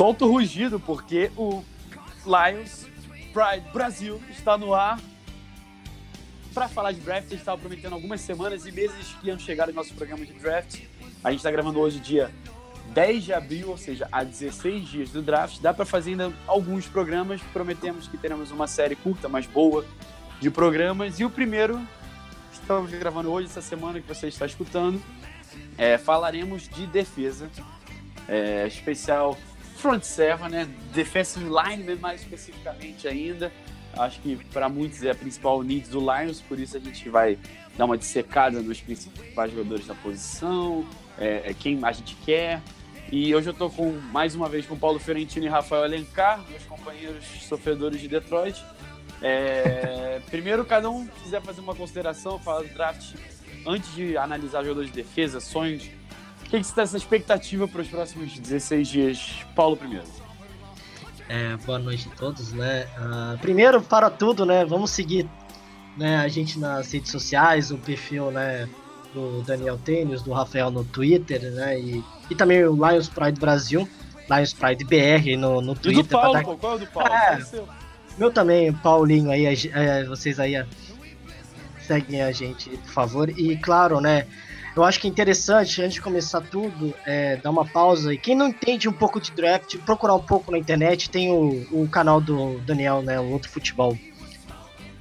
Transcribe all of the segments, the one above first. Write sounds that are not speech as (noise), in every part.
Solta o rugido, porque o Lions Pride Brasil está no ar. Para falar de draft, a gente estava prometendo algumas semanas e meses que iam chegar no nosso programa de draft. A gente está gravando hoje, dia 10 de abril, ou seja, há 16 dias do draft. Dá para fazer ainda alguns programas. Prometemos que teremos uma série curta, mas boa, de programas. E o primeiro, estamos gravando hoje, essa semana que você está escutando, é, falaremos de defesa. É, especial front seven, né? Defensive line, mais especificamente ainda. Acho que para muitos é a principal needs do Lions, por isso a gente vai dar uma dissecada nos principais jogadores da posição, é, é quem a gente quer. E hoje eu estou com mais uma vez com Paulo Fiorentino e Rafael Alencar, meus companheiros sofredores de Detroit. É, (laughs) primeiro, cada um quiser fazer uma consideração, falar do draft antes de analisar jogadores de defesa, sonhos que, que você está essa expectativa para os próximos 16 dias? Paulo primeiro. É, boa noite a todos, né? Uh, primeiro, para tudo, né? Vamos seguir né, a gente nas redes sociais, o perfil né, do Daniel Tênis, do Rafael no Twitter, né? E, e também o Lions Pride Brasil, Lions Pride BR no, no Twitter. E do Paulo, dar... qual é o do Paulo? É, meu também, Paulinho aí, é, vocês aí seguem a gente, por favor. E claro, né? Eu acho que é interessante, antes de começar tudo, é, dar uma pausa. E quem não entende um pouco de draft, procurar um pouco na internet. Tem o, o canal do Daniel, né? O Outro Futebol.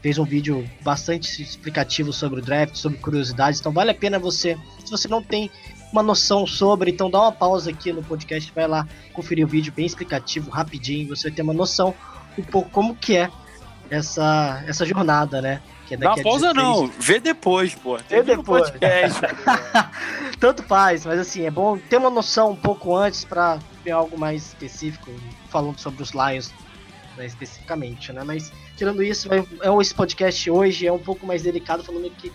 Fez um vídeo bastante explicativo sobre o draft, sobre curiosidades. Então vale a pena você, se você não tem uma noção sobre, então dá uma pausa aqui no podcast, vai lá conferir o vídeo bem explicativo, rapidinho. Você vai ter uma noção um pouco como que é essa, essa jornada, né? Que é Não, pausa não, vê depois, pô. Vê depois. (laughs) Tanto faz, mas assim, é bom ter uma noção um pouco antes para ver algo mais específico, falando sobre os Lions né, especificamente, né? Mas tirando isso, é, esse podcast hoje é um pouco mais delicado, falando que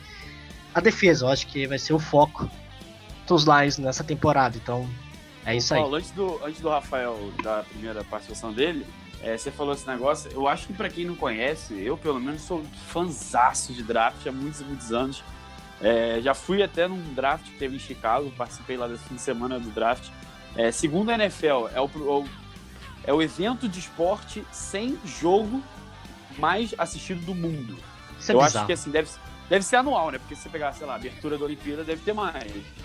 a defesa, eu acho que vai ser o foco dos Lions nessa temporada, então é isso aí. Paulo, antes do, antes do Rafael, da primeira participação dele, é, você falou esse negócio, eu acho que para quem não conhece, eu pelo menos sou fanzaço de draft há muitos e muitos anos. É, já fui até num draft que teve em Chicago, participei lá desse fim de semana do draft. É, segundo a NFL, é o, o, é o evento de esporte sem jogo mais assistido do mundo. Isso é eu acho que assim, deve, deve ser anual, né? Porque se você pegar, sei lá, abertura da Olimpíada, deve ter mais.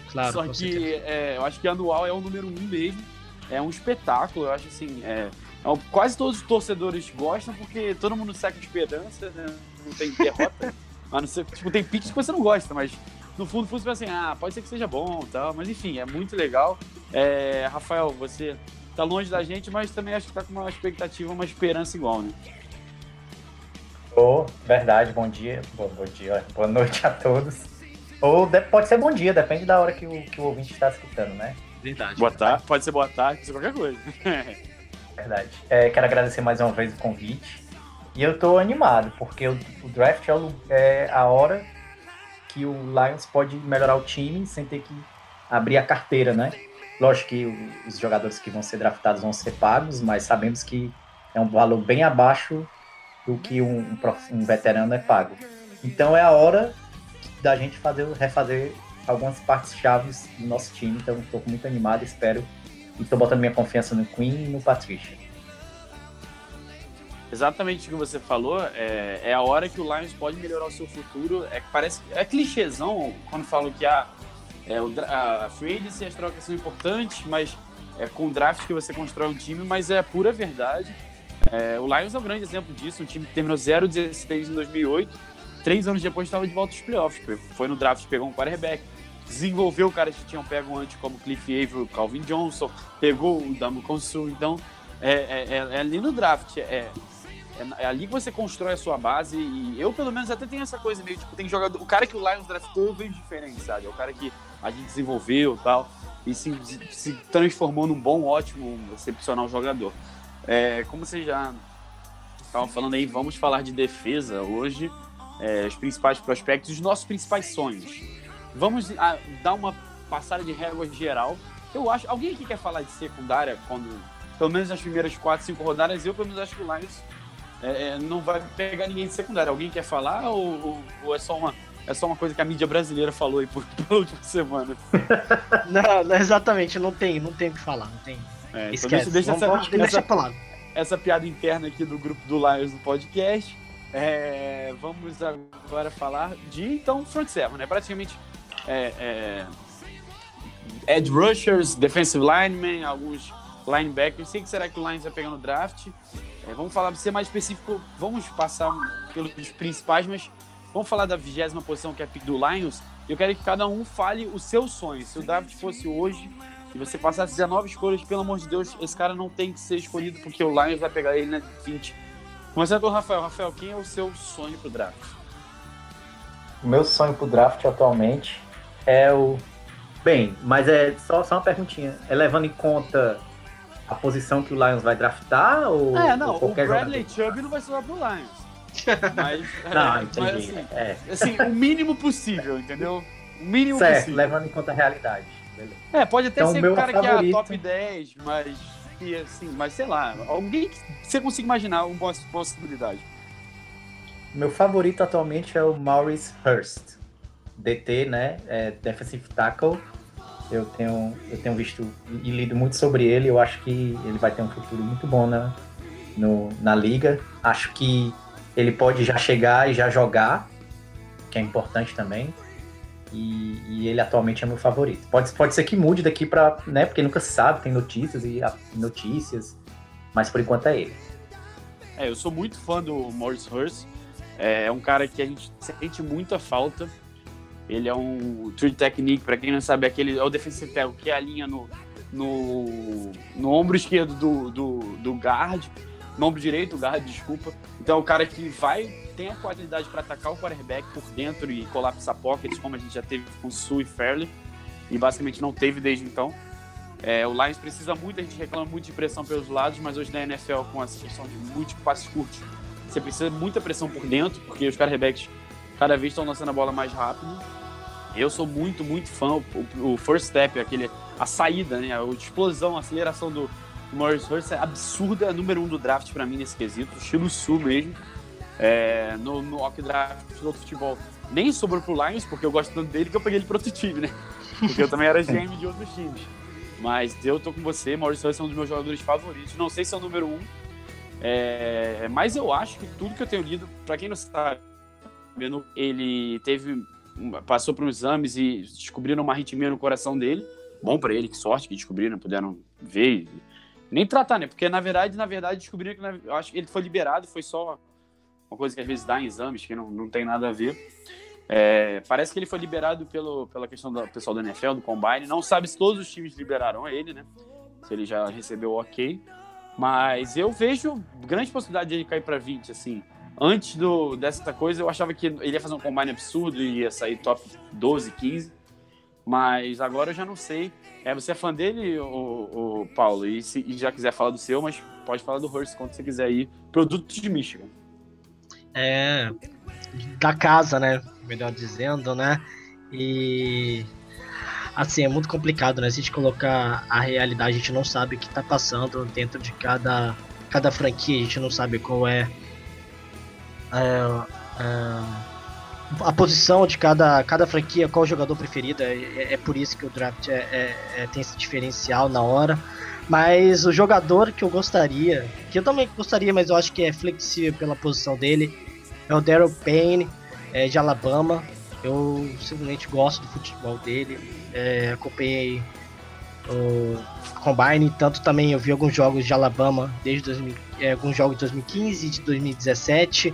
Claro, Só que é, eu acho que anual é o número um mesmo. É um espetáculo, eu acho assim. É, é quase todos os torcedores gostam, porque todo mundo seca de esperança, né? não tem derrota. (laughs) mas não sei, tipo, tem picks que você não gosta, mas no fundo, fundo você pensa assim, ah, pode ser que seja bom tal. Mas enfim, é muito legal. É, Rafael, você tá longe da gente, mas também acho que tá com uma expectativa, uma esperança igual, né? Oh, verdade, bom dia. Bom, bom dia, boa noite a todos. Ou pode ser bom dia, depende da hora que o, que o ouvinte está escutando, né? Verdade. Boa tarde, pode ser boa tarde, pode ser qualquer coisa. (laughs) Verdade. É, quero agradecer mais uma vez o convite. E eu tô animado, porque o, o draft é, o, é, a hora que o Lions pode melhorar o time sem ter que abrir a carteira, né? Lógico que o, os jogadores que vão ser draftados vão ser pagos, mas sabemos que é um valor bem abaixo do que um, um, um veterano é pago. Então é a hora da gente fazer, refazer algumas partes chaves do nosso time. Então estou muito animado, espero e tô botando minha confiança no Queen e no Patricia. Exatamente o que você falou, é, é, a hora que o Lions pode melhorar o seu futuro. É parece é clichêzão quando falam que a, é, o, a free agency e as trocas são importantes, mas é com o draft que você constrói um time, mas é pura verdade. É, o Lions é um grande exemplo disso, um time que terminou 0-16 em 2008, três anos depois estava de volta aos playoffs, foi no draft, pegou um quarterback, desenvolveu caras que tinham pego antes, como Cliff Avery, Calvin Johnson, pegou o Damo Consul. Então, é, é, é, é ali no draft. É, É, é ali que você constrói a sua base e eu, pelo menos, até tenho essa coisa meio, tipo, tem jogador... O cara que o Lions draftou, eu diferente, sabe? É o cara que a gente desenvolveu tal, e se, se transformou num bom, ótimo, excepcional jogador. É, como você já estava falando aí, vamos falar de defesa hoje, é, os principais prospectos, os nossos principais sonhos. Vamos a, ah, dar uma passada de régua geral. Eu acho. Alguém aqui quer falar de secundária quando. Pelo menos nas primeiras 4, 5 rodadas, eu pelo menos acho que o Lions é, é, não vai pegar ninguém de secundária. Alguém quer falar ou, ou, é só uma. É só uma coisa que a mídia brasileira falou aí por, (laughs) pela última semana. (laughs) não, não, exatamente, não tem, não tem o que falar, não tem. É, então deixa, deixa Vamos, essa, essa, essa, essa piada interna aqui do grupo do Lions no podcast. É, vamos agora falar de então front seven, né? Praticamente é, é, edge rushers, defensive linemen, alguns linebackers. Sei que será que o Lions vai pegar no draft. É, vamos falar, para ser mais específico, vamos passar pelos principais, mas vamos falar da vigésima posição que é a pick do Lions. Eu quero que cada um fale o seu sonho. Se o draft fosse hoje e você passasse 19 escolhas, pelo amor de Deus, esse cara não tem que ser escolhido porque o Lions vai pegar ele na 20. Começando pelo Rafael. Rafael, quem é o seu sonho pro draft? O meu sonho pro draft atualmente é o. Bem, mas é só, só uma perguntinha. É levando em conta a posição que o Lions vai draftar? Ou, é, não, ou qualquer o Bradley jogador? Chubb não vai ser lá pro Lions. (laughs) Mas, não, é, entendi. Mas, assim, é. assim, o mínimo possível, entendeu? O mínimo certo, possível. levando em conta a realidade. Beleza. É, pode até então, ser o cara favorito... que é top 10, mas que assim, mas sei lá, alguém que você consiga imaginar uma possibilidade. Meu favorito atualmente é o Maurice Hurst, DT, né? É defensive tackle. Eu tenho, eu tenho visto e lido muito sobre ele. Eu acho que ele vai ter um futuro muito bom na, no, na liga. Acho que ele pode já chegar e já jogar, que é importante também. E, e, ele atualmente é meu favorito. Pode, pode ser que mude daqui para, né? Porque nunca se sabe, tem notícias e notícias, mas por enquanto é ele. É, eu sou muito fã do Morris Hurst. É, é um cara que a gente sente muita falta. Ele é um true technique, para quem não sabe, é aquele é o defensive tackle que é a linha no, no, no ombro esquerdo do, do, do guard, no ombro direito do guard, desculpa. Então é o cara que vai tem a qualidade para atacar o quarterback por dentro e colapsar pockets, como a gente já teve com Sue e Fairley, e basicamente não teve desde então. É, o Lions precisa muito, a gente reclama muito de pressão pelos lados, mas hoje na NFL, com a questão de múltiplos passes curtos, você precisa de muita pressão por dentro, porque os quarterbacks cada vez estão lançando a bola mais rápido. Eu sou muito, muito fã. O, o first step, aquele, a saída, né? A explosão, a aceleração do Morris Hurst é absurda, é número um do draft para mim nesse quesito, estilo sul mesmo é, no, no Ock Draft do outro futebol. Nem sobrou pro Lions, porque eu gosto tanto dele que eu peguei ele pro outro time, né? (laughs) Porque eu também era GM de outros times. Mas eu tô com você, Maurício Souza é um dos meus jogadores favoritos. Não sei se é o número um, é, mas eu acho que tudo que eu tenho lido, para quem não sabe, ele teve passou por uns exames e descobriram uma arritmia no coração dele. Bom para ele, que sorte que descobriram, puderam ver. Nem tratar, né? Porque na verdade, na verdade, descobriram que eu acho que ele foi liberado, foi só uma coisa que às vezes dá em exames, que não, não tem nada a ver. É, parece que ele foi liberado pelo, pela questão do pessoal do NFL, do Combine. Não sabe se todos os times liberaram ele, né? Se ele já recebeu ok. Mas eu vejo grande possibilidade de ele cair para 20, assim. Antes do, dessa coisa, eu achava que ele ia fazer um combine absurdo e ia sair top 12, 15. Mas agora eu já não sei. É, você é fã dele, o, Paulo? E se e já quiser falar do seu, mas pode falar do Hurst quando você quiser ir. Produto de Michigan é, da casa, né? Melhor dizendo, né? E assim, é muito complicado, né? A gente colocar a realidade, a gente não sabe o que tá passando dentro de cada, cada franquia, a gente não sabe qual é a posição de cada, cada franquia, qual jogador preferido. É, é por isso que o draft é, é, é, tem esse diferencial na hora. Mas o jogador que eu gostaria, que eu também gostaria, mas eu acho que é flexível pela posição dele, é o Daryl Payne, é, de Alabama. Eu simplesmente gosto do futebol dele. É, acompanhei o Combine, tanto também eu vi alguns jogos de Alabama, desde 2000, é, alguns jogos de 2015 e de 2017.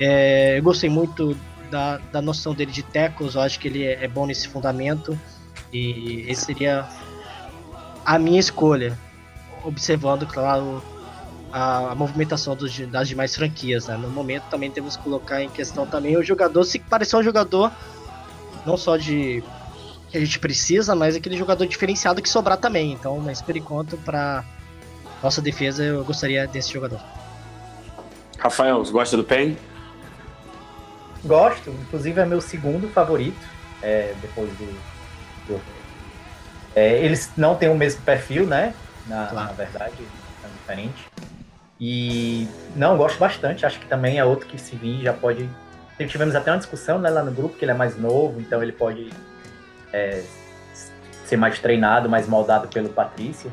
É, eu gostei muito da, da noção dele de tackles, eu acho que ele é, é bom nesse fundamento. E esse seria a minha escolha observando, claro, a, a movimentação dos, das demais franquias, né? No momento também temos que colocar em questão também o jogador, se parecer um jogador não só de que a gente precisa, mas aquele jogador diferenciado que sobrar também. Então, mas por enquanto, para nossa defesa, eu gostaria desse jogador. Rafael, você gosta do Pen? Gosto, inclusive é meu segundo favorito, é, depois do. do é, eles não têm o mesmo perfil, né? Na, claro. na verdade, é diferente. E não, gosto bastante. Acho que também é outro que se vir já pode. Tivemos até uma discussão né, lá no grupo que ele é mais novo, então ele pode é, ser mais treinado, mais moldado pelo Patrício.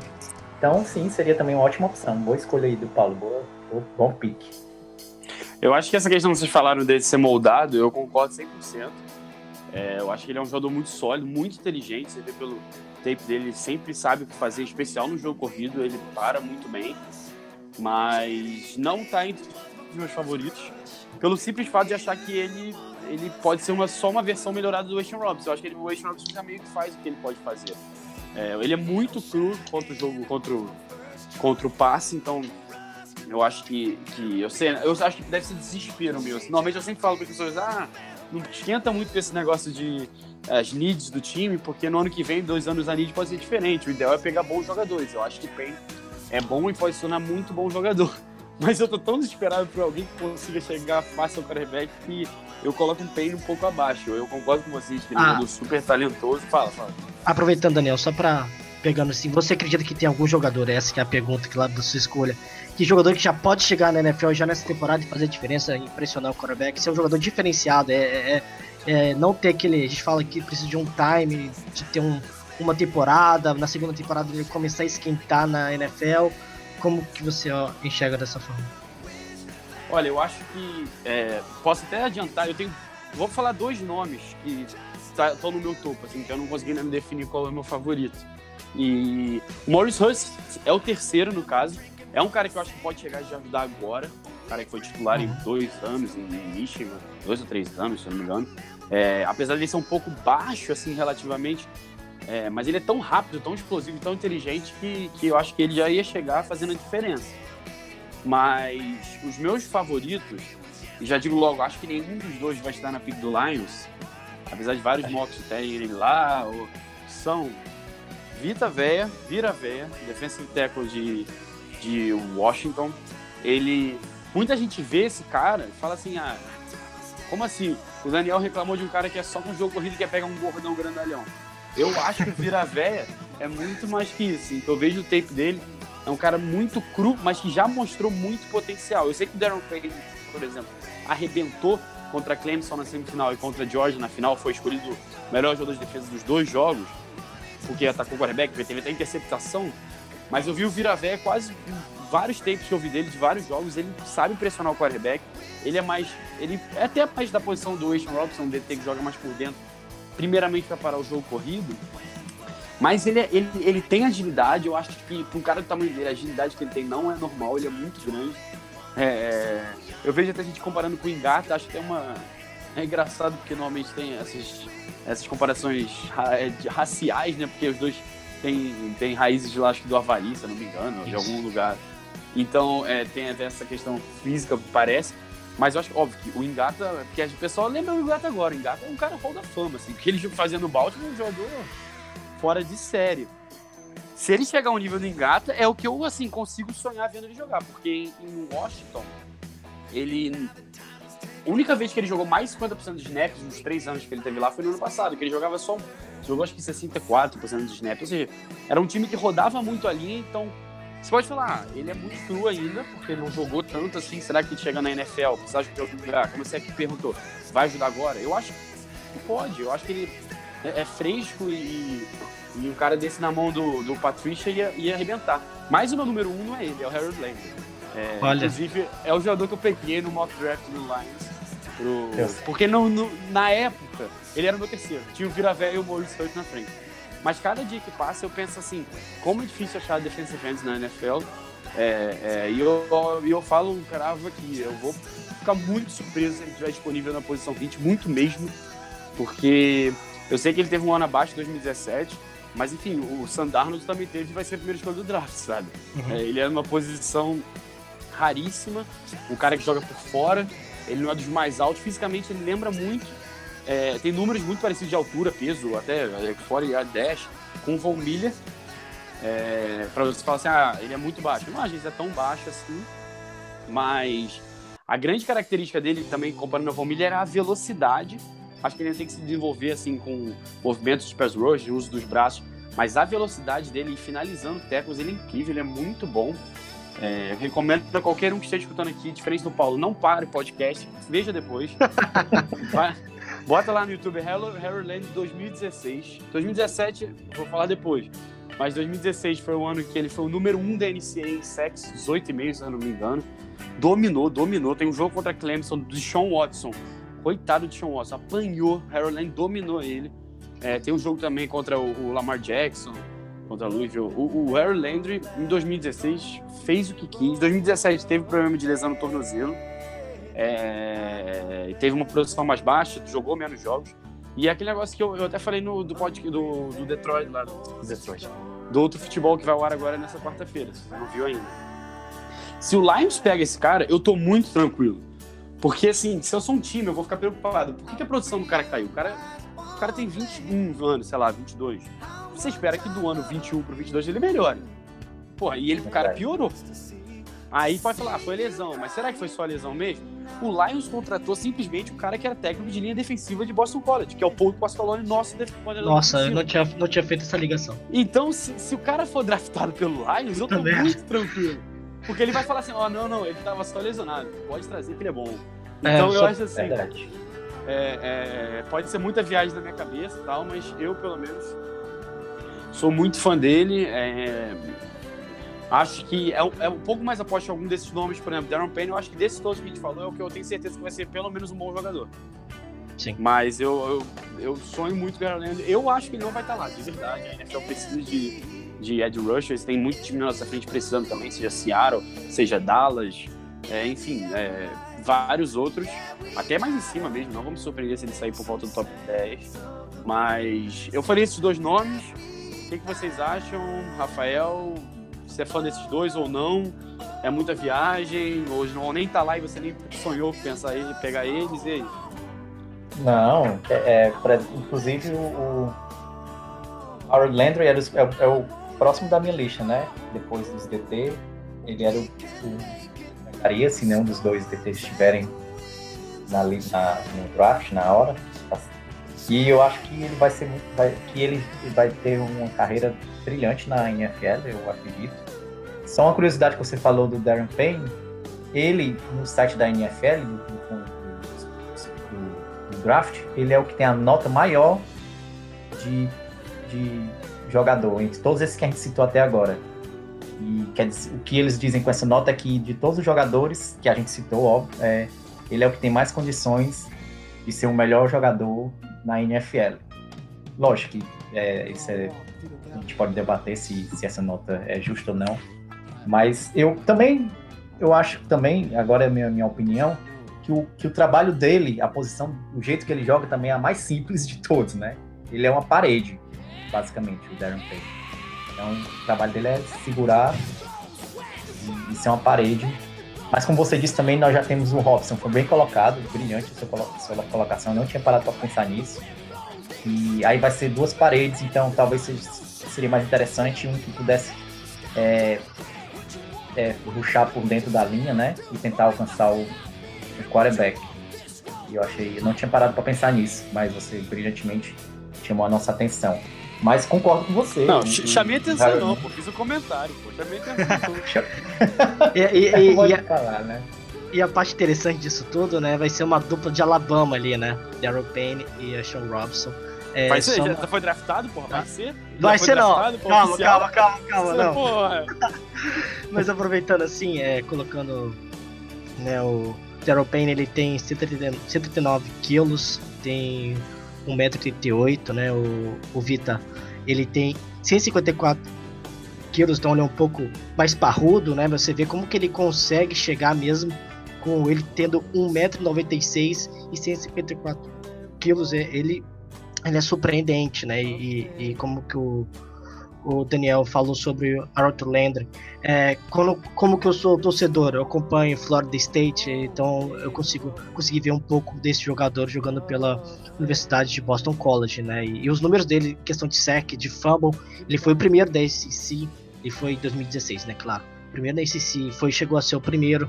Então, sim, seria também uma ótima opção. Boa escolha aí do Paulo. Boa, bom pique. Eu acho que essa questão que vocês falaram dele ser moldado, eu concordo 100%. É, eu acho que ele é um jogador muito sólido, muito inteligente. Você vê pelo tape dele, ele sempre sabe o que fazer, especial no jogo corrido, ele para muito bem. Mas não está entre os meus favoritos, pelo simples fato de achar que ele ele pode ser uma, só uma versão melhorada do Weston Robinson. Eu acho que ele, o Weston Robinson já meio que faz o que ele pode fazer. É, ele é muito cru contra o jogo, contra o, contra o passe, então eu acho que, que eu sei, eu acho que deve ser desespero meu. Normalmente eu sempre falo para as pessoas, ah, não esquenta muito com esse negócio de as needs do time, porque no ano que vem, dois anos a need pode ser diferente. O ideal é pegar bons jogadores. Eu acho que Pen é bom e pode tornar muito bom jogador. (laughs) Mas eu tô tão desesperado por alguém que consiga chegar fácil ao quarterback que eu coloco um Payne um pouco abaixo. Eu concordo com vocês que ele ah. é um super talentoso. Fala, fala. Aproveitando, Daniel, só pra pegando assim, você acredita que tem algum jogador, essa que é a pergunta que lá da sua escolha, que jogador que já pode chegar na NFL já nessa temporada e fazer diferença, impressionar o quarterback, ser um jogador diferenciado, é, é, é, não ter aquele, a gente fala que precisa de um time, de ter um, uma temporada, na segunda temporada ele começar a esquentar na NFL, como que você ó, enxerga dessa forma? Olha, eu acho que é, posso até adiantar. Eu tenho, vou falar dois nomes que estão tá, no meu topo, assim, que eu não consegui me definir qual é o meu favorito. E o Morris Hurst é o terceiro no caso. É um cara que eu acho que pode chegar e ajudar agora. Um cara que foi titular em dois anos em Michigan, dois ou três anos, se eu não me engano. É, apesar de ele ser um pouco baixo, assim, relativamente, é, mas ele é tão rápido, tão explosivo, tão inteligente que, que eu acho que ele já ia chegar fazendo a diferença. Mas os meus favoritos, e já digo logo, acho que nenhum dos dois vai estar na pick do Lions, apesar de vários mocks terem ele lá, ou, são Vita Veia, Vira Veia, defensive tackle de, de Washington. Ele. Muita gente vê esse cara e fala assim: ah, como assim? O Daniel reclamou de um cara que é só com jogo corrido e quer pegar um gordão grandalhão. Eu acho que o Vira Veia é muito mais que isso. Então, eu vejo o tape dele, é um cara muito cru, mas que já mostrou muito potencial. Eu sei que o Darren Craig, por exemplo, arrebentou contra Clemson na semifinal e contra Georgia na final, foi escolhido o melhor jogador de defesa dos dois jogos, porque atacou o quarterback, teve até interceptação. Mas eu vi o Viravé quase vários tapes que eu vi dele de vários jogos, ele sabe pressionar o quarterback. Ele é mais. Ele é até mais da posição do Ashton Robinson, DT que joga mais por dentro, primeiramente para parar o jogo corrido. Mas ele, é, ele, ele tem agilidade, eu acho que para um cara do tamanho dele, a agilidade que ele tem não é normal, ele é muito grande. É, é eu vejo até gente comparando com o Engata, acho que é uma. É engraçado porque normalmente tem essas, essas comparações é, raciais, né? Porque os dois têm, têm raízes de lá, acho que do Havaí, se eu não me engano, Isso. de algum lugar. Então é, tem até essa questão física, parece. Mas eu acho óbvio que o Engata, porque a pessoa lembra o Engata agora. O Engata é um cara rol da fama, assim. O que ele (laughs) fazia no Baltimore, um jogador fora de série. Se ele chegar ao nível do Engata, é o que eu assim consigo sonhar vendo ele jogar, porque em Washington, ele a única vez que ele jogou mais 50% dos snaps nos três anos que ele teve lá foi no ano passado, que ele jogava só jogou acho que 64% dos snaps, ou seja, era um time que rodava muito ali, então você pode falar, ah, ele é muito cru ainda, porque não jogou tanto assim, será que chega na NFL, precisa de outro lugar? Como você aqui perguntou, vai ajudar agora? Eu acho que pode, eu acho que ele é, é fresco e, e um cara desse na mão do, do Patricia ia, ia arrebentar. Mas o meu número um não é ele, é o Harold Landry. É, Olha. Inclusive, é o jogador que eu peguei no mock draft do Lions. Pro... Porque no, no, na época, ele era o meu terceiro. Tinha o Viravé e o Maurice Hurt na frente. Mas cada dia que passa, eu penso assim, como é difícil achar defensive ends na NFL. É, é, e eu, eu, falo um cravo aqui, eu vou ficar muito surpreso se ele estiver disponível na posição 20, muito mesmo, porque eu sei que ele teve um ano abaixo em 2017, mas enfim, o Sandarnold também teve e vai ser a primeira escolha do draft, sabe? Uhum. É, ele é numa posição raríssima. Um cara que joga por fora. Ele não é dos mais altos. Fisicamente ele lembra muito. É, tem números muito parecidos de altura, peso, até é, fora e dash, com o Von Miller. É, pra você falar assim, ah, ele é muito baixo. Não, às vezes é tão baixo assim. Mas a grande característica dele também, comparando ao Von Miller, é a velocidade. Acho que ele tem que se desenvolver assim com movimentos de pass rush, uso dos braços. Mas a velocidade dele finalizando tackles, ele é incrível, ele é muito bom. É, recomendo para qualquer um que esteja escutando aqui, diferente do Paulo, não pare o podcast, veja depois. (laughs) Vai, bota lá no YouTube Harold Land 2016. 2017, vou falar depois. Mas 2016 foi o ano que ele foi o número 1 um da NCAA em sacks, 18,5, se eu não me engano. Dominou, dominou. Tem um jogo contra Clemson do Sean Watson. Coitado de Sean Watson, apanhou. Harold Land dominou ele. É, tem um jogo também contra o, o Lamar Jackson contra a Louisville. O, o Aaron Landry, em 2016, fez o que quis. Em 2017, teve problema de lesão no tornozelo. É, teve uma produção mais baixa, jogou menos jogos. E é aquele negócio que eu, eu até falei no, do, podcast, do, do Detroit, lá do Detroit, do outro futebol que vai ao ar agora nessa quarta-feira, você não viu ainda. Se o Lions pega esse cara, eu tô muito tranquilo. Porque, assim, se eu sou um time, eu vou ficar preocupado. Por que, que a produção do cara caiu? O cara, o cara tem 21 anos, sei lá, 22 você espera que do ano 21 pro 22 ele melhore. Porra, e ele, o cara piorou. Aí pode falar, ah, foi lesão, mas será que foi só lesão mesmo? O Lions contratou simplesmente o cara que era técnico de linha defensiva de Boston College, que é o Paul Pasqualone, nosso coordenador Nossa, eu não tinha, não tinha feito essa ligação. Então, se, se o cara for draftado pelo Lions, eu tô Também. muito tranquilo. Porque ele vai falar assim, ó, oh, não, não, ele tava só lesionado, pode trazer que ele é bom. É, então é, eu acho assim, é, é, pode ser muita viagem na minha cabeça e tal, mas eu, pelo menos, Sou muito fã dele. É... Acho que é, é, um pouco mais aposto em algum desses nomes, por exemplo, Darren Payne. Eu acho que desses todos que a gente falou é o que eu tenho certeza que vai ser pelo menos um bom jogador. Sim. Mas eu, eu, eu sonho muito com o Eu acho que ele não vai estar lá, de verdade. A NFL precisa de, de Ed Rushers. Tem muito time na nossa frente precisando também, seja Seattle, seja Dallas, é, enfim, é, vários outros. Até mais em cima mesmo. Não vamos surpreender se ele sair por volta do top 10. Mas eu falei esses dois nomes. O que, que vocês acham, Rafael? Você é fã desses dois ou não? É muita viagem? Ou não, nem tá lá e você nem sonhou pensar em pegar eles? E aí? Não, é, é pra, inclusive o, o Howard Landry era, é, é, o próximo da minha lista, né? Depois dos DT, ele era o, o se né, um dos dois DTs estiverem na, na, no draft na hora. E eu acho que ele vai ser muito, vai, que ele vai ter uma carreira brilhante na NFL, eu acredito. Só uma curiosidade que você falou do Darren Payne, ele no site da NFL, do, do, do, do draft, ele é o que tem a nota maior de, de jogador entre todos esses que a gente citou até agora. E quer dizer, o que eles dizem com essa nota é que de todos os jogadores que a gente citou, óbvio, é, ele é o que tem mais condições de ser o melhor jogador na NFL. Lógico que é, isso é, a gente pode debater se, se essa nota é justa ou não, mas eu também, eu acho também, agora é a minha, minha opinião, que o, que o trabalho dele, a posição, o jeito que ele joga também é a mais simples de todos, né? Ele é uma parede, basicamente, o Darren Payne. Então, o trabalho dele é segurar e, e ser uma parede mas como você disse também, nós já temos o Robson, foi bem colocado, brilhante a sua, sua colocação, eu não tinha parado para pensar nisso. E aí vai ser duas paredes, então talvez seria mais interessante um que pudesse é, é, ruxar por dentro da linha, né? E tentar alcançar o, o quarterback. E eu achei, eu não tinha parado para pensar nisso, mas você brilhantemente chamou a nossa atenção. Mas concordo com você. Não, e, chamei atenção não, pô. Fiz um comentário, pô. Chamei atenção. (laughs) e, e, e, e, a, falar, né? e a parte interessante disso tudo, né? Vai ser uma dupla de Alabama ali, né? Daryl Payne e Sean Robson. É, vai ser? Já foi draftado, porra? Vai ser? Vai ser não. Calma, calma, calma, calma, não. Porra. (laughs) Mas aproveitando assim, é, colocando né, o Daryl Payne, ele tem 139 quilos, tem 1,38m, né? O, o Vita, ele tem 154 quilos, então ele é um pouco mais parrudo, né? Você vê como que ele consegue chegar mesmo com ele tendo 1,96m e 154 quilos. É, ele, ele é surpreendente, né? E, e como que o, o Daniel falou sobre Arthur Landry. É, quando, como que eu sou torcedor, eu acompanho Florida State, então eu consigo conseguir ver um pouco desse jogador jogando pela Universidade de Boston College, né? E, e os números dele, questão de sec, de fumble, ele foi o primeiro da SEC, e foi em 2016, né? Claro. Primeiro da SEC, foi chegou a ser o primeiro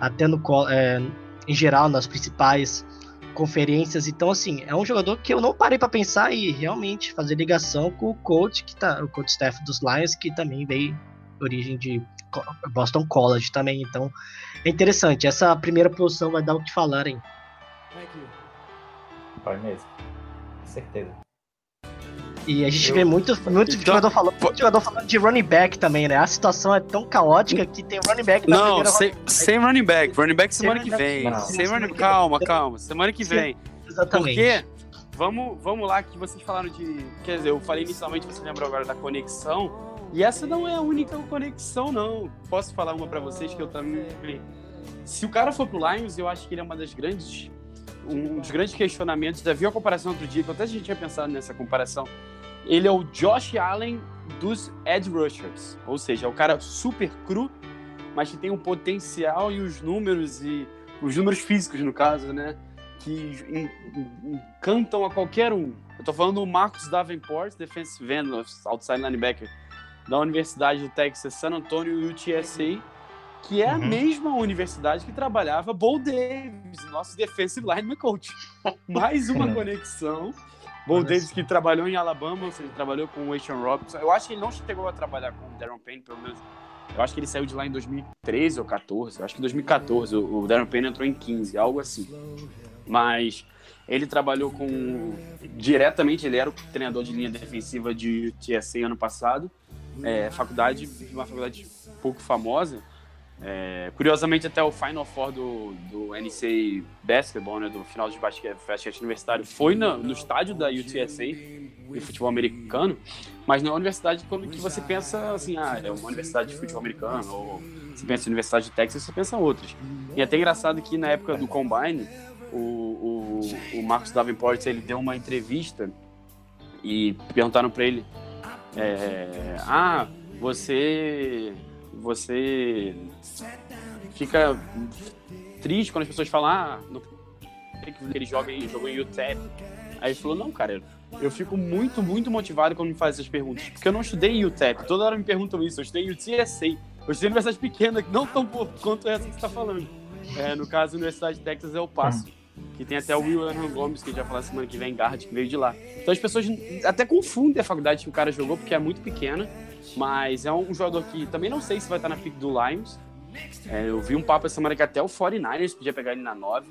até no é, em geral nas principais conferências. Então, assim, é um jogador que eu não parei para pensar e realmente fazer ligação com o coach, que tá, o coach staff dos Lions, que também veio origem de Boston College também. Então, é interessante. Essa primeira posição vai dar o que falar, hein? Vai mesmo. Com certeza. E a gente eu... vê muito, muito então, jogador, falando, muito jogador falando de running back também, né? A situação é tão caótica que tem running back na Não, sem, sem running back. Running back semana que vem. Não, sem running Calma, calma. Semana que vem. Exatamente. Porque, vamos, vamos lá, que vocês falaram de. Quer dizer, eu falei inicialmente, você lembrou agora da conexão. E essa não é a única conexão, não. Posso falar uma para vocês que eu também. Se o cara for pro Lions, eu acho que ele é uma das grandes um dos grandes questionamentos, já viu a comparação outro dia, que até a gente tinha pensado nessa comparação. Ele é o Josh Allen dos Edge Rushers, ou seja, é o cara super cru, mas que tem um potencial e os números e os números físicos no caso, né, que encantam a qualquer um. Eu tô falando do Marcos Davenport, defensive end, outside linebacker da Universidade do Texas San Antonio UTSA que é uhum. a mesma universidade que trabalhava Bo Davis, nosso defensive lineman coach. (laughs) Mais uma conexão. Bo Davis que trabalhou em Alabama, ou seja, trabalhou com o Asian Robinson. Eu acho que ele não chegou a trabalhar com o Darren Payne, pelo menos. Eu acho que ele saiu de lá em 2013 ou 14. Eu acho que em 2014. O Darren Payne entrou em 15, algo assim. Mas ele trabalhou com diretamente, ele era o treinador de linha defensiva de TSA ano passado. É, faculdade, uma faculdade pouco famosa. É, curiosamente, até o Final Four do, do NCAA Basketball, né, do final de basquete, universitário, foi no, no estádio da UTSA, de futebol americano, mas não é uma universidade quando que você pensa assim, ah, é uma universidade de futebol americano, ou você pensa em Universidade de Texas, você pensa outras. E é até engraçado que na época do Combine, o, o, o Marcos Davenport, ele deu uma entrevista e perguntaram para ele, é, ah, você você fica triste quando as pessoas falam, ah, que ele joga jogou em UTEP. Aí ele falou, não, cara, eu fico muito, muito motivado quando me fazem essas perguntas. Porque eu não estudei em UTEP, toda hora me perguntam isso. Eu estudei em UTSA. Eu estudei em universidade pequena, que não tão por quanto essa que você está falando. É, no caso, a Universidade de Texas é o Passo. Que tem até o Will Anderson Gomes, que vai falar semana que vem, Guard, que veio de lá. Então as pessoas até confundem a faculdade que o cara jogou, porque é muito pequena. Mas é um jogador que também não sei se vai estar na pick do Lions. É, eu vi um papo essa semana que até o 49ers podia pegar ele na 9.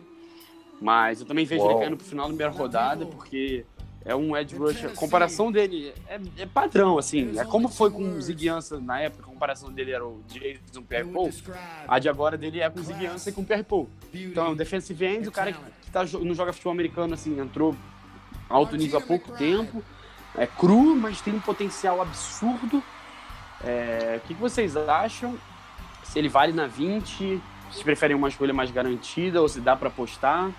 Mas eu também vejo Uou. ele caindo pro final da primeira rodada, porque é um edge rusher. A comparação dele é, é, padrão, assim. É como foi com o Zig Ansah na época, a comparação dele era o Jason Pierre Paul. A de agora dele é com o Zig Ansah e com o Pierre Paul. Então é um defensive end, o cara que tá, não joga futebol americano, assim, entrou alto nível há pouco tempo. É cru, mas tem um potencial absurdo. É, o que, vocês acham? Se ele vale na 20, se preferem uma escolha mais garantida ou se dá para apostar?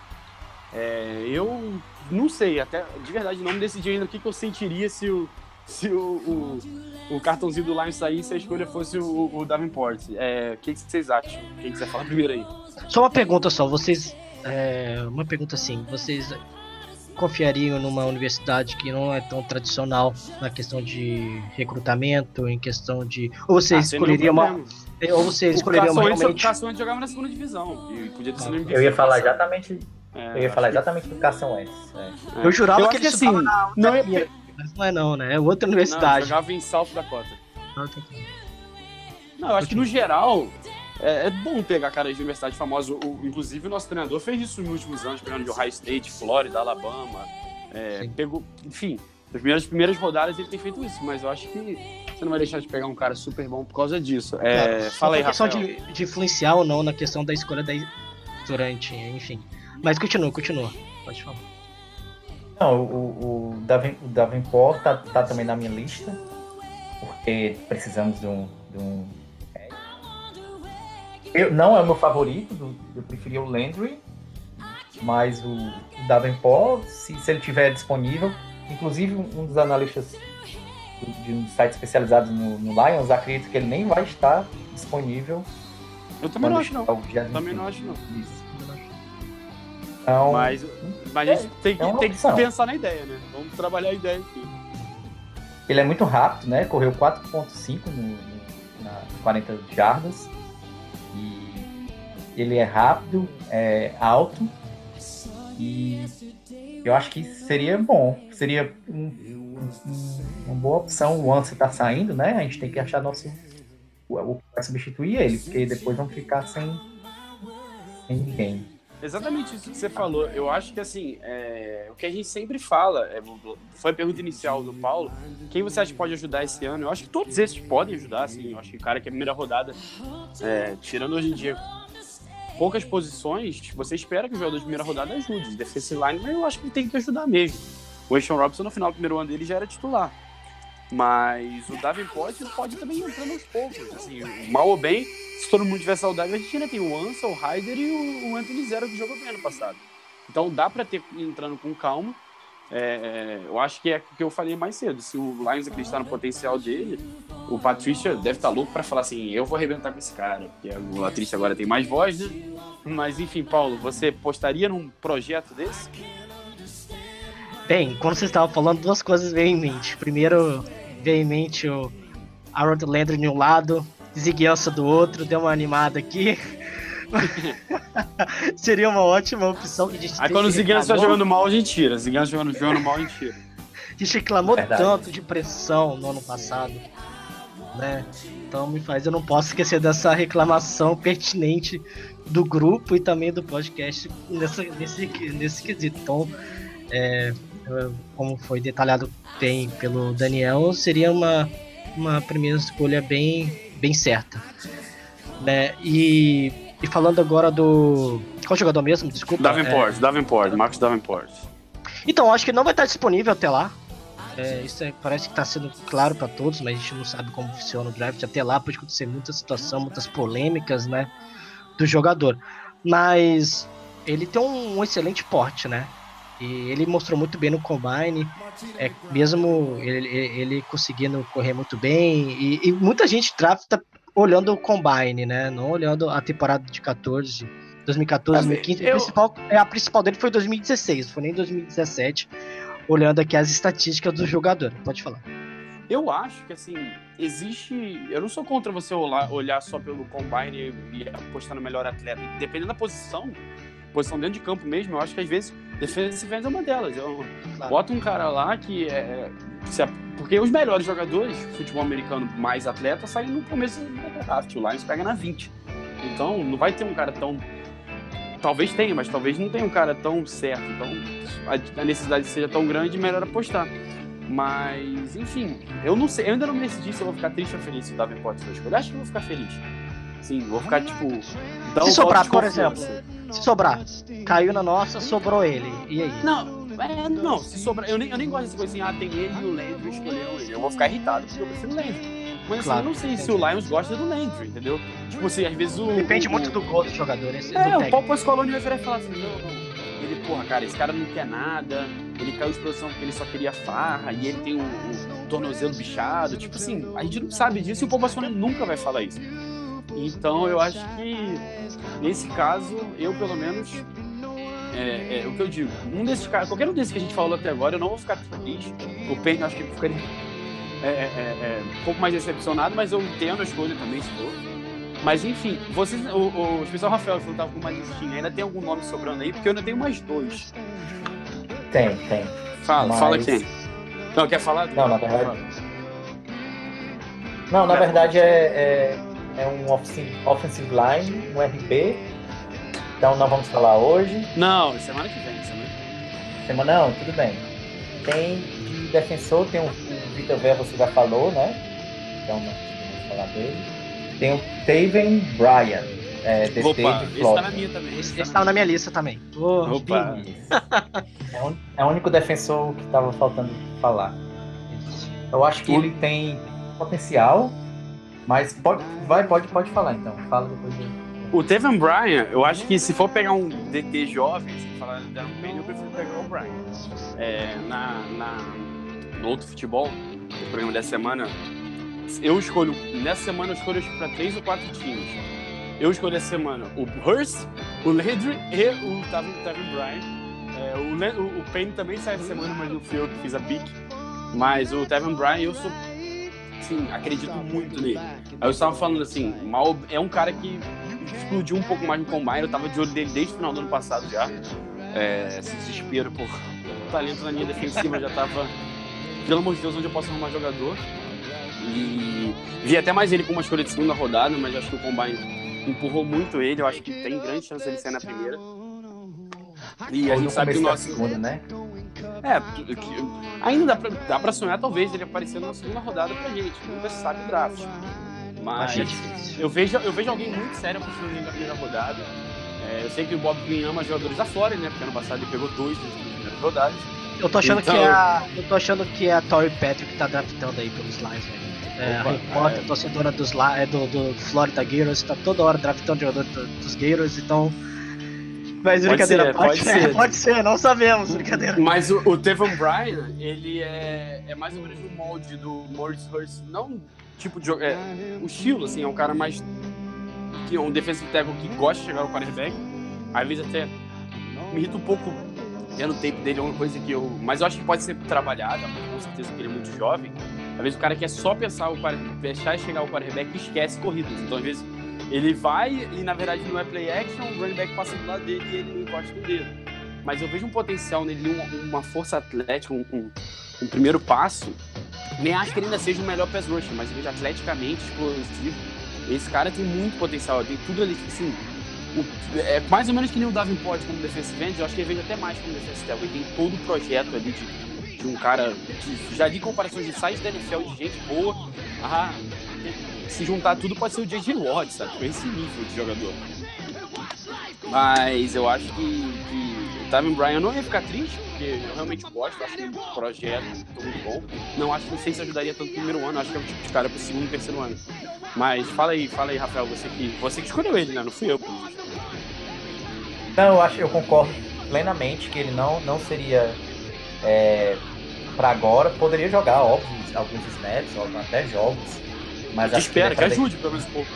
É, eu não sei, até de verdade não me decidi ainda o que, que eu sentiria se o, se o, o, o cartãozinho do Lions saísse e a escolha fosse o, o Davenport. É, o que, que vocês acham? Quem quiser falar primeiro aí? Só uma pergunta só, vocês. É, uma pergunta assim, vocês confiariam numa universidade que não é tão tradicional na questão de recrutamento, em questão de. Ou você ah, escolheria uma. Ou você escolheria uma realmente. O jogava na segunda divisão. E podia ter sido Eu ia falar exatamente. É, eu ia falar exatamente do Carson Wentz. É. Eu jurava eu que ele assim, não é, mas não é não, né? É outra universidade. Não, jogava em South Dakota. Não, eu acho que no geral é, é, bom pegar caras de universidade famosa. O, inclusive, o nosso treinador fez isso nos últimos anos, pegando de Ohio State, Flórida, Alabama. É, pegou, enfim, nas primeiras, primeiras rodadas ele tem feito isso, mas eu acho que você não vai deixar de pegar um cara super bom por causa disso. É, fala aí, questão de, de, influenciar ou não na questão da escolha da durante, enfim. Mas continua, continua. Pode falar. Não, o, o, Daven, o Davenport tá, tá também na minha lista, porque precisamos de um, de um eu, não é o meu favorito, do, eu preferia o Landry, mas o, o Davenport, se, se ele tiver disponível, inclusive um dos analistas de um site especializado no, no Lions, acredito que ele nem vai estar disponível. Eu também não acho, não. Também 21. não acho, não. Isso. Então, Mas, mas a gente tem que, é tem que pensar na ideia, né? Vamos trabalhar a ideia aqui. ele é muito rápido, né? Correu 4.5 no, no, na 40 jardas. E ele é rápido, é alto. E eu acho que seria bom. Seria um- um- uma boa opção. O Ansa tá saindo, né? A gente tem que achar nosso. O substituir ele, porque depois vão ficar sem, sem ninguém. Exatamente isso que você falou. Eu acho que, assim, é, o que a gente sempre fala, é, foi a pergunta inicial do Paulo, quem você acha que pode ajudar esse ano? Eu acho que todos esses podem ajudar, assim. Eu acho que o cara que é a primeira rodada, é, tirando hoje em dia poucas posições, você espera que o jogador de primeira rodada ajude. Defensive line, mas eu acho que ele tem que ajudar mesmo. O Ashton Robinson, no final do primeiro ano dele, já era titular. Mas o Davenport pode também ir entrando aos poucos. Assim, mal ou bem, se todo mundo tiver saudável, a gente ainda tem o Ansa, o Ryder e o, Anthony Zero que jogou bem ano passado. Então dá pra ter entrando com calma. É, é, eu acho que é o que eu falei mais cedo. Se o Lions acreditar no potencial dele, o Patrícia deve estar louco pra falar assim: eu vou arrebentar com esse cara. Porque o Patrícia agora tem mais voz, né? Mas enfim, Paulo, você postaria num projeto desse? Bem, quando vocês estavam falando, duas coisas veio em mente. Primeiro, veio em mente o Aaron Landry de um lado, Ziguelsa do outro, deu uma animada aqui. (laughs) Seria uma ótima opção que a gente Aí quando o está reclamou. jogando mal, a gente tira. Ziguinho jogando, jogando mal, a gente tira. A gente reclamou Verdade. tanto de pressão no ano passado, né? Então me faz, eu não posso esquecer dessa reclamação pertinente do grupo e também do podcast nessa, nesse, nesse quesito. Então, é, como foi detalhado bem pelo Daniel, seria uma, uma primeira escolha bem, bem certa. Né? E, e falando agora do. Qual jogador mesmo? Desculpa. é, Davenport, Davenport, Marcos Davenport. então, acho que não vai estar disponível até lá. É, isso é- parece que está sendo claro para todos, mas a gente não sabe como funciona o draft. Até lá pode acontecer muita situação, muitas polêmicas, né? Do jogador. Mas ele tem um, excelente porte, né? E ele mostrou muito bem no combine, é, mesmo ele, ele conseguindo correr muito bem. E, e muita gente drafta olhando o combine, né? Não olhando a temporada de 14, 2014, Assim, 2015. eu- A, principal, é, a principal dele foi 2016, não foi nem 2017. Olhando aqui as estatísticas do jogador. Pode falar. Eu acho que, assim, existe. Eu não sou contra você olhar, olhar só pelo combine e apostar no melhor atleta. Dependendo da posição, posição dentro de campo mesmo, eu acho que às vezes defensive end é uma delas. Eu, Claro. Bota um cara lá que é. se a- porque os melhores jogadores de futebol americano mais atletas saem no começo do draft. O Lions pega na 20. Então não vai ter um cara tão. Talvez tenha, mas talvez não tenha um cara tão certo. Então a, necessidade seja tão grande, melhor apostar. Mas, enfim, eu não sei, eu ainda não me decidi se eu vou ficar triste ou feliz se o Davenport for escolha. Acho que eu vou ficar feliz. Sim, vou ficar tipo. dar um Se por confiança. Se sobrar, caiu na nossa, sobrou ele. E aí? Não, é, não, se sobrar. Eu nem, eu nem gosto dessa coisa assim, ah, tem ele e o Landry escolheram ele. Eu vou ficar irritado porque eu prefiro o Landry. Mas assim, Claro, eu não sei se o Lions gosta do Landry, entendeu? Tipo assim, às vezes o. Depende o, muito do gol do jogador. Esse, É, do o. Paul Pasqualoni vai virar e falar assim, não, não. Ele, porra, cara, esse cara não quer nada, ele caiu de produção porque ele só queria farra, e ele tem o, o tornozelo bichado. Tipo assim, a gente não sabe disso e o Paul Pasqualoni nunca vai falar isso. Então eu acho que nesse caso, eu pelo menos. É, é o que eu digo. Um desses caras, qualquer um desses que a gente falou até agora, eu não vou ficar triste. O eu acho que ficaria é, é, é, um pouco mais decepcionado, mas eu entendo a escolha também, se for. Mas enfim, vocês, o, o especial Rafael falou que tava com uma listinha. Ainda tem algum nome sobrando aí? Porque eu ainda tenho mais dois. Tem, tem. Fala, Mas- fala quem. Não, quer falar? Não, na verdade- Não, na verdade é, é, um offensive, line, um RB. Então não vamos falar hoje. Não, semana que vem, semana Semana não, tudo bem. Tem de defensor, tem o, o Vitor Vé, você já falou, né? Então não vamos falar dele. Tem o Taven Bryan, é, DT Opa, de esse tá na minha também. Esse, Esse esse tá tava na minha lista também. Ô, Opa. É o, é o único defensor que estava faltando falar. Eu acho que ele tem potencial, mas pode, vai, pode, pode falar então. Fala depois dele. O Tevan Bryan, eu acho que se for pegar um DT jovem, se falar de Darren eu prefiro pegar o Bryan. É, na, na, no outro futebol, no programa dessa semana, eu escolho, nessa semana eu escolho para três ou quatro times. Eu escolhi essa semana o Hurst, o Landry e o Tavin Bryan. É, o, o, o Payne também sai essa semana, mas não fui eu que fiz a pick. Mas o Tevin Bryan, eu sou. Sim, acredito muito nele. Aí eu estava falando assim, mal, é um cara que explodiu um pouco mais no combine. Eu tava de olho dele desde o final do ano passado já. É, esse desespero por talento na linha defensiva já tava. Pelo amor de Deus, onde eu posso arrumar jogador. E vi até mais ele com uma escolha de segunda rodada, mas acho que o combine empurrou muito ele. Eu acho que tem grande chance dele ser na primeira. E a gente sabe que o nosso. Segunda, né? É, ainda dá pra, dá pra sonhar, talvez, ele aparecendo na segunda rodada pra gente. Nunca se sabe o draft. Mas eu vejo, eu vejo alguém muito sério apostando ele na primeira rodada. É, eu sei que o Bob Green ama jogadores da Flórida, né? Porque ano passado ele pegou dois nas primeiras rodadas. Eu tô achando então... que é a. Eu tô achando que é a Tori Patrick que tá draftando aí pelos Lions, né? É, a repórter, é... torcedora dos, é, do, do Florida Gators, tá toda hora draftando jogador dos Gators, então mas brincadeira, pode, ser, pode, pode ser. Pode ser, não sabemos, brincadeira. Mas o, o Devon Bryan, ele é, é mais ou menos no molde do Morris Hurst, não tipo de é, o estilo, assim, é um cara mais que é um defensive tackle que gosta de chegar ao quarterback, às vezes até me irrita um pouco vendo o tape dele, é uma coisa que eu, mas eu acho que pode ser trabalhado, com certeza que ele é muito jovem, às vezes o cara quer só pensar o deixar chegar ao quarterback e esquece corridas, então às vezes ele vai e na verdade não é play action, o running back passa do lado dele e ele encosta o dedo. Mas eu vejo um potencial nele, uma, uma força atlética, um, um, um, primeiro passo. Nem acho que ele ainda seja o melhor pass rusher, mas eu vejo atleticamente explosivo. Esse cara tem muito potencial, tem tudo ali, tipo assim. O, é mais ou menos que nem o Davin Pod como defensive end, eu acho que ele veio até mais como defensive tackle. Ele tem todo o projeto ali de, de um cara, de, já de comparações de size da NFL, de gente boa. Ah, se juntar tudo, pode ser o J.J. Watt, sabe? Com esse nível de jogador. Mas eu acho que, que o Tavin Bryan não ia ficar triste, porque eu realmente gosto, acho que o projeto é muito bom. Não acho que não sei se ajudaria tanto no primeiro ano, acho que é o tipo de cara pro segundo e terceiro ano. Mas fala aí, fala aí, Rafael, você que, você que escolheu ele, né? Não fui eu. Não, eu acho, eu concordo plenamente que ele não, não seria é, para agora. Poderia jogar, óbvio, alguns snaps, até jogos mas espera, que, que ajude pelo menos um pouco.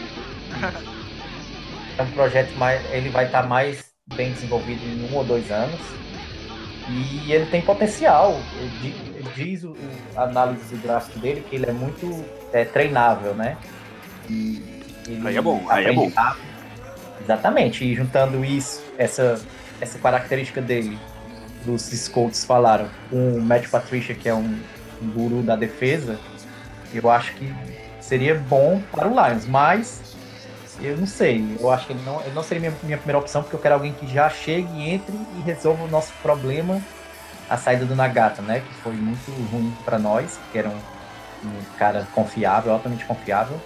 É um projeto mais. Ele vai estar mais bem desenvolvido em um ou dois anos. E ele tem potencial. Diz o, a análise do draft dele que ele é muito é, treinável, né? E aí é bom, aí é bom. Rápido. Exatamente. E juntando isso, essa, essa característica dele, dos Scouts falaram, com o Matt Patricia, que é um, um guru da defesa, eu acho que seria bom para o Lions, mas eu não sei. Eu acho que ele não, ele não seria minha, minha primeira opção, porque eu quero alguém que já chegue, entre e resolva o nosso problema, a saída do Nagata, né? Que foi muito ruim para nós, que era um, um, cara confiável, altamente confiável.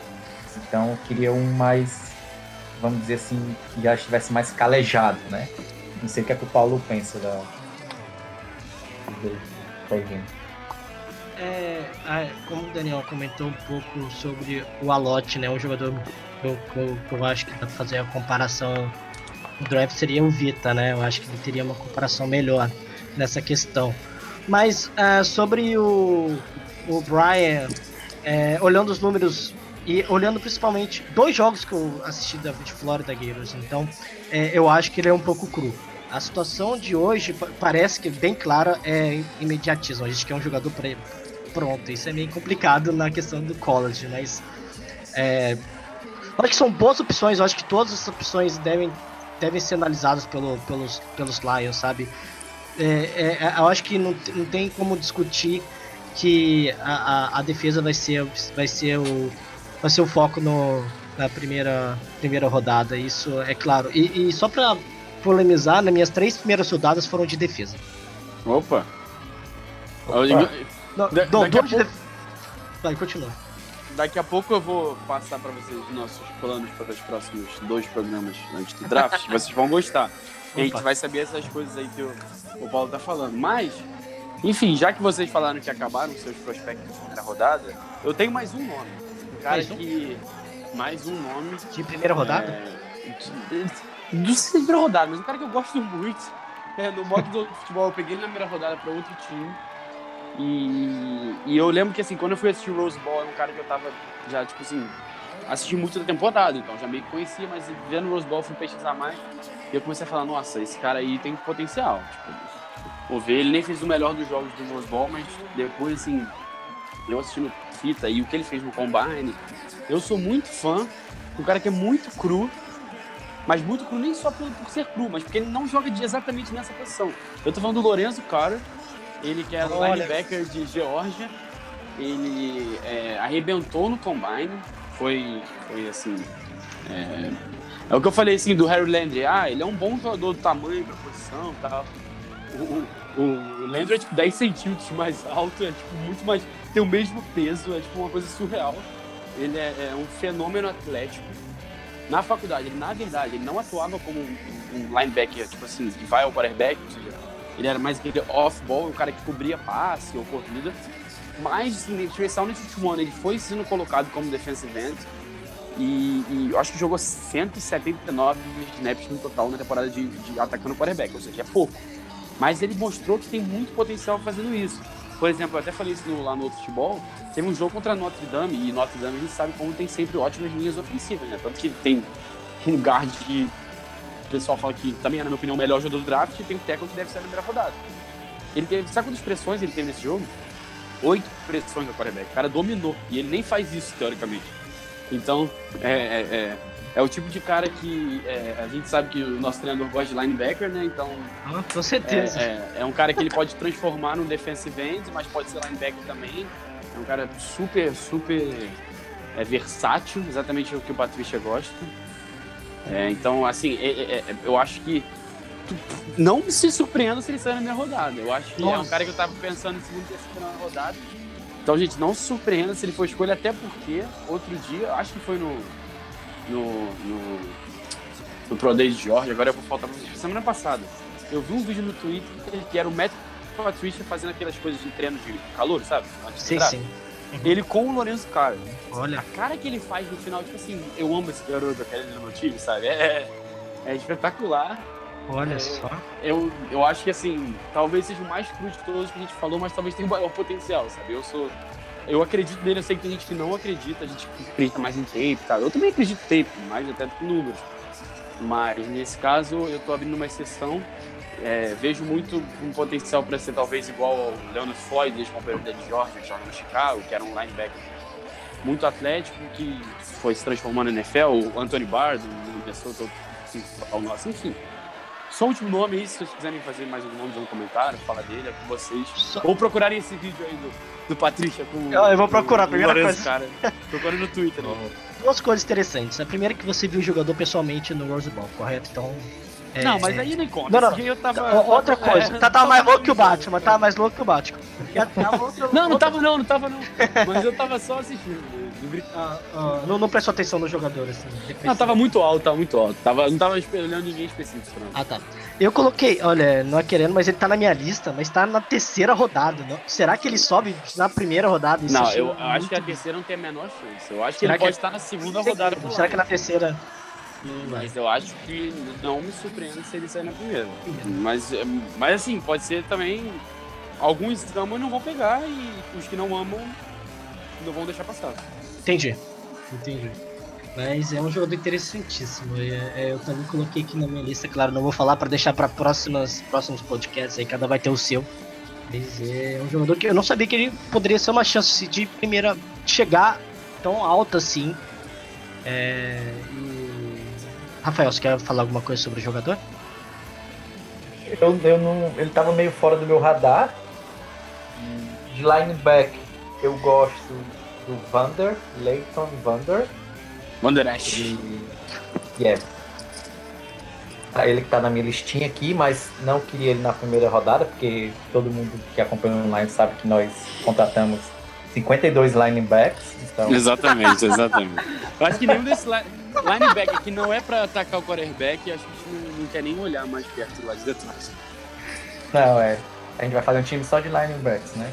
Então eu queria um mais, vamos dizer assim, que já estivesse mais calejado, né? Não sei o que é que o Paulo pensa da. Do, do, é, como o Daniel comentou um pouco sobre o Alot, né? Um jogador que eu, que eu, acho que dá pra fazer a comparação do draft seria o Vita, né? Eu acho que ele teria uma comparação melhor nessa questão. Mas é, sobre o, o Brian, é, olhando os números e olhando principalmente dois jogos que eu assisti da Florida Gators, então é, eu acho que ele é um pouco cru. A situação de hoje parece que bem clara é imediatismo. A gente quer um jogador para pronto. Isso é meio complicado na questão do college, mas é, acho que são boas opções. Eu acho que todas as opções devem, devem ser analisadas pelo, pelos, pelos Lions, sabe? É, é, é, eu acho que não, não tem como discutir que a, a, a, defesa vai ser, vai ser o vai ser o foco no, na primeira, primeira rodada. Isso é claro. E, e só para polemizar, nas minhas três primeiras rodadas foram de defesa. Opa! Opa. Não, da, não, daqui pouco... Vai, continua. Daqui a pouco eu vou passar para vocês os nossos planos para os próximos dois programas antes do draft. (laughs) vocês vão gostar. E a gente vai saber essas coisas aí que o, o Paulo tá falando. Mas, enfim, já que vocês falaram que acabaram seus prospectos na rodada, eu tenho mais um nome. Um cara mais um? que. Mais um nome. De primeira rodada? É, de, de, de primeira rodada, mas um cara que eu gosto muito. É, no modo do futebol, eu peguei ele na primeira rodada para outro time. E, e eu lembro que, assim, quando eu fui assistir o Rose Bowl, era um cara que eu tava já, tipo assim, assisti muito da temporada, então já meio que conhecia, mas vendo o Rose Bowl, fui pesquisar mais. E eu comecei a falar, nossa, esse cara aí tem potencial. Tipo, vou ver, ele nem fez o melhor dos jogos do Rose Bowl, mas depois, assim, eu assistindo fita e o que ele fez no Combine, eu sou muito fã. Um cara que é muito cru, mas muito cru nem só por, por ser cru, mas porque ele não joga de exatamente nessa posição. Eu tô falando do Lorenzo Carter, ele que é Olha. linebacker de Geórgia, ele é, arrebentou no Combine, foi, foi assim... É, é o que eu falei assim do Harry Landry, ah, ele é um bom jogador do tamanho, da posição e tal. O, o, o Landry é tipo 10 centímetros mais alto, é tipo muito mais. tem o mesmo peso, é tipo uma coisa surreal. Ele é, é um fenômeno atlético. Na faculdade, ele na verdade, ele não atuava como um, um linebacker, tipo assim, que vai ao quarterback, ele era mais aquele off-ball, o cara que cobria passe ou corrida. Mas, assim, especialmente no ano, ele foi sendo colocado como defensive end. E, e eu acho que jogou 179 snaps no total na temporada de, de atacando o quarterback, ou seja, é pouco. Mas ele mostrou que tem muito potencial fazendo isso. Por exemplo, eu até falei isso no- lá no outro futebol, teve um jogo contra Notre Dame, e Notre Dame a gente sabe como tem sempre ótimas linhas ofensivas, né? Tanto que tem um guard que o pessoal fala que também é, na minha opinião, o melhor jogador do draft, e tem um tackle que deve ser na primeira rodada. Ele teve, sabe quantas pressões ele teve nesse jogo? Oito pressões no quarterback. O cara dominou, e ele nem faz isso, teoricamente. Então, é, é, é, é o tipo de cara que é, a gente sabe que o nosso treinador gosta de linebacker, né? Então, Ah, com é, certeza. é, é um cara que ele pode transformar num defensive end, mas pode ser linebacker também. É um cara super, super é, versátil, exatamente o que o Patrícia gosta. É, então, assim, é- é- é- eu acho que não se surpreenda se ele sair na minha rodada. Eu acho que é um Nossa. cara que eu tava pensando em segundo, terceiro na rodada. Então, gente, não se surpreenda se ele for escolha, até porque outro dia, acho que foi no no, no, no Pro Day de Georgia, agora eu vou faltar pra vocês. Semana passada, eu vi um vídeo no Twitter que era o Matt Patricia fazendo aquelas coisas de treino de calor, sabe? Antes do sim, sim. Ele com o Lourenço Carlos. Olha, A cara que ele faz no final, tipo assim, eu amo esse garoto, eu quero ele no meu time, sabe? É, é espetacular. olha É. só. Eu, eu acho que, assim, talvez seja o mais cru de todos que a gente falou, mas talvez tenha o maior potencial, sabe? Eu sou. Eu acredito nele, eu sei que tem gente que não acredita, a gente acredita mais em tape, tá? Eu também acredito em tape, mais até do que números. Mas nesse caso, eu tô abrindo uma exceção. É, vejo muito um potencial para ser talvez igual ao Leonard Floyd, ex-companheiro dele de Georgia, que joga no Chicago, que era um linebacker muito atlético, que foi se transformando no NFL, o Anthony Barr, do Minnesota, o nosso, enfim. Só o último nome aí, se vocês quiserem fazer mais algum nome, um comentário, fala dele, é com vocês. Só- Ou procurarem esse vídeo aí do, do Patrícia com Eu- eu vou procurar, o primeira Lourenço, coisa. cara. Procura no Twitter. né? Duas coisas interessantes. A primeira é que você viu o jogador pessoalmente no Rose Bowl, correto? Então. É- Não, mas aí nem conta. Não, não, eu tava, O- Outra coisa, é, tá, tava mais louco que o Batman, tava mais louco que o Batman. Não, não tava não, não tava não. Mas eu tava só assistindo. não gritava. Ah, ah, não, não prestou atenção no jogador, assim. Não, tava muito alto, tava muito alto. Tava, não tava esperando ninguém específico, não. Ah, tá. Eu coloquei, olha, não é querendo, mas ele tá na minha lista, mas tá na terceira rodada. Não? Será que ele sobe na primeira rodada? Isso Não, achei eu acho que a terceira não tem a menor chance. Eu acho que Será ele que- pode estar na segunda rodada. Será que lado. na terceira. Hum, Mas eu acho que não me surpreende se ele sair na primeira. Mas, é, mas assim, pode ser também. Alguns amam e não vão pegar, e os que não amam não vão deixar passar. Entendi. Entendi. Mas é um jogador interessantíssimo. e, é, eu também coloquei aqui na minha lista, claro, não vou falar para deixar para próximas próximos podcasts aí, cada vai ter o seu. Mas é um jogador que eu não sabia que ele poderia ser uma chance de primeira chegar tão alta assim. É, e... Rafael, você quer falar alguma coisa sobre o jogador? Eu, eu não, ele tava meio fora do meu radar. De lineback, eu gosto do Vander, Leighton Vander. Wanderers. E, e é. Ah, Ele que tá na minha listinha aqui, mas não queria ele na primeira rodada, porque todo mundo que acompanha o online sabe que nós contratamos 52 linebacks. Então, Exatamente, exatamente. Eu acho que nenhum desses li- linebacker que não é pra atacar o quarterback, acho que a gente não, não quer nem olhar mais perto lá de detrás. não, é. A gente vai fazer um time só de linebacks, né?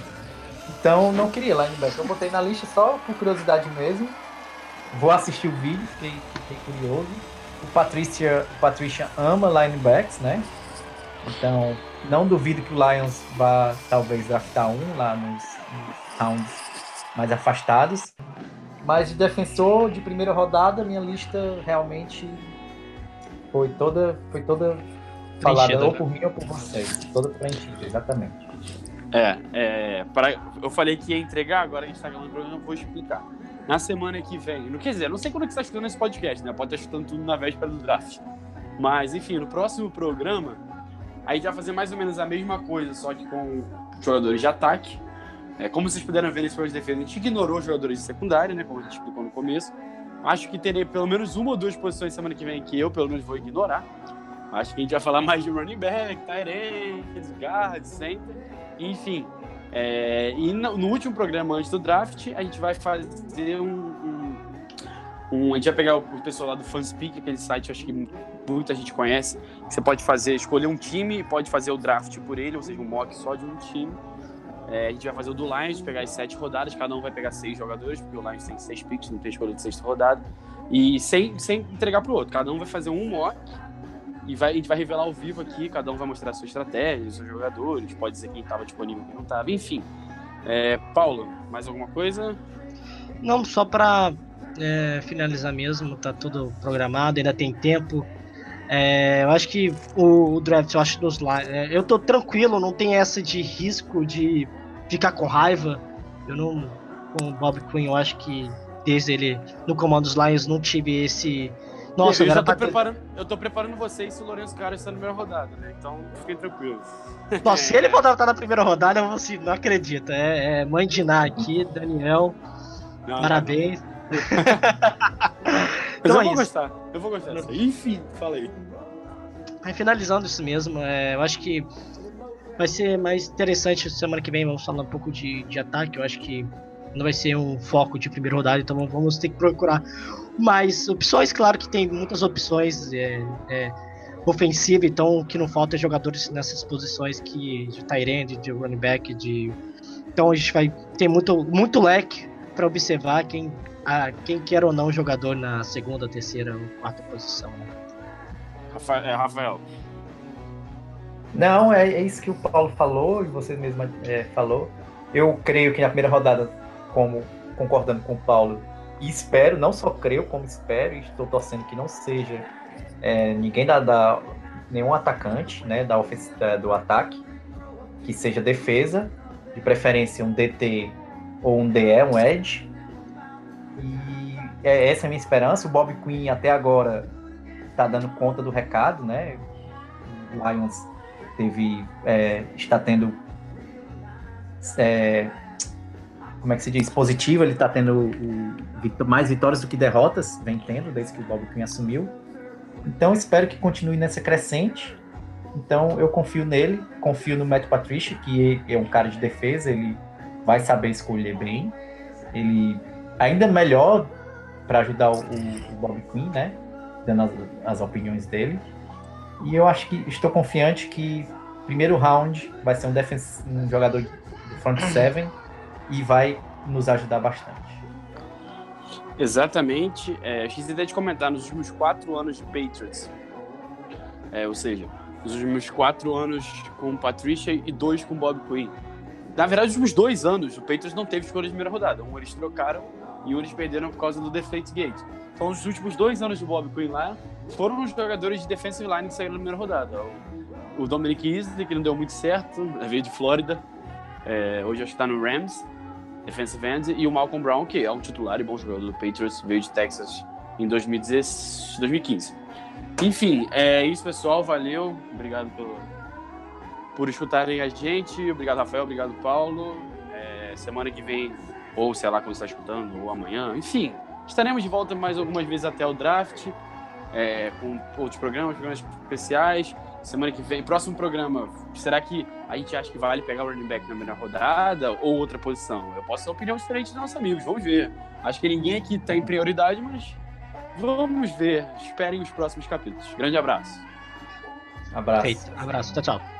Então não queria linebacker. Eu botei na lista só por curiosidade mesmo. Vou assistir o vídeo, fiquei, fiquei curioso. O Patricia, o Patricia ama linebacks, né? Então Não duvido que o Lions vá talvez draftar um lá nos, nos rounds mais afastados. Mas de defensor de primeira rodada, minha lista realmente foi toda, foi toda falada Preenchida, ou né? por mim ou por vocês. Toda preenchida, exatamente. É, é para, eu falei que ia entregar, agora a gente tá gravando o programa, eu vou explicar. Na semana que vem, não quer dizer, não sei quando é que você tá escutando esse podcast, né? Pode estar escutando tudo na véspera do draft. Mas, enfim, no próximo programa, a gente vai fazer mais ou menos a mesma coisa, só que com jogadores de ataque. É, como vocês puderam ver nesse programa de defesa, a gente ignorou os jogadores de secundária, né? Como a gente explicou no começo. Acho que terei pelo menos uma ou duas posições semana que vem que eu, pelo menos, vou ignorar. Acho que a gente vai falar mais de running back, tight end, guard, center, enfim. É, e no, último programa antes do draft, a gente vai fazer um, um- um- A gente vai pegar o, o pessoal lá do Fanspeak, aquele site acho que muita gente conhece. Você pode fazer, escolher um time e pode fazer o draft por ele, ou seja, um mock só de um time. É, a gente vai fazer o do Lions, pegar as sete rodadas, cada um vai pegar seis jogadores, porque o Lions tem seis picks, não tem escolha de sexta rodada. E sem, sem entregar pro outro, cada um vai fazer um mock e vai, a gente vai revelar ao vivo aqui, cada um vai mostrar a sua estratégia, os seus jogadores, pode dizer quem estava disponível quem não estava, enfim. É, Paulo, mais alguma coisa? Não, só pra é, finalizar mesmo, tá tudo programado, ainda tem tempo. É, eu acho que o, o draft, eu acho dos Lions. é, eu tô tranquilo, não tem essa de risco de ficar com raiva. Eu não. Com o Bob Quinn, eu acho que desde ele no comando dos Lions não tive esse. Nossa, eu, já tô tá- preparando, eu tô preparando vocês se o Lourenço Carlos está na primeira rodada, né? Então fiquem tranquilos. Nossa, se ele voltar estar na primeira rodada, eu vou assim, não acredito. É, é mãe de Ná aqui, Daniel, Não, parabéns. Mas (laughs) Então eu é vou isso. gostar, eu vou gostar disso. aí. Enfim, fala aí. Finalizando isso mesmo, é, eu acho que vai ser mais interessante semana que vem. Vamos falar um pouco de, de ataque. Eu acho que não vai ser um foco de primeira rodada, então vamos ter que procurar mais opções. Claro que tem muitas opções é, é, ofensiva, então o que não falta é jogadores nessas posições que de tight end, de running back, de então a gente vai ter muito, muito leque para observar quem, a, quem quer ou não jogador na segunda, terceira ou quarta posição. Né? É, Rafael. Não, é, é isso que o Paulo falou e você mesmo é, falou. Eu creio que na primeira rodada, como concordando com o Paulo, e espero, não só creio, como espero, e estou torcendo que não seja é, ninguém da, da- nenhum atacante, né, da da- do ataque, que seja defesa, de preferência um DT ou um DE, um edge. É, essa é a minha esperança. O Bob Quinn até agora está dando conta do recado, né? O Lions teve é, está tendo é, como é que se diz positivo ele está tendo o- mais vitórias do que derrotas vem tendo desde que o Bob Quinn assumiu então espero que continue nessa crescente então eu confio nele confio no Matt Patricia que é um cara de defesa ele vai saber escolher bem ele ainda melhor para ajudar o, o Bob Quinn né dando as, as opiniões dele e eu acho que estou confiante que primeiro round vai ser um, um jogador do front (clears throat) seven e vai nos ajudar bastante. Exatamente. É, esqueci de comentar, nos últimos quatro anos de Patriots, é, ou seja, nos últimos quatro anos com o Patricia e dois com o Bob Quinn. Na verdade, nos últimos dois anos, o Patriots não teve escolha de primeira rodada. Um eles trocaram e eles perderam por causa do Deflate Gate. Então, os últimos dois anos do Bob Quinn lá foram os jogadores de defensive line que saíram na primeira rodada. O, Dominic Easley, que não deu muito certo, veio de Flórida. É, hoje acho que está no Rams defensive end, e o Malcolm Brown, que é um titular e bom jogador do Patriots, veio de Texas em 2016, 2015. Enfim, é isso, pessoal. Valeu. Obrigado pelo, por escutarem a gente. Obrigado, Rafael. Obrigado, Paulo. É, semana que vem, ou sei lá quando você está escutando, ou amanhã. Enfim, estaremos de volta mais algumas vezes até o draft, é, com outros programas, programas especiais. Semana que vem, próximo programa, será que a gente acha que vale pegar o running back na primeira rodada ou outra posição? Eu posso ter uma opinião diferente dos nossos amigos, vamos ver. Acho que ninguém aqui tem prioridade, mas vamos ver. Esperem os próximos capítulos. Grande abraço. Abraço. Feito. Abraço. Tchau, tchau.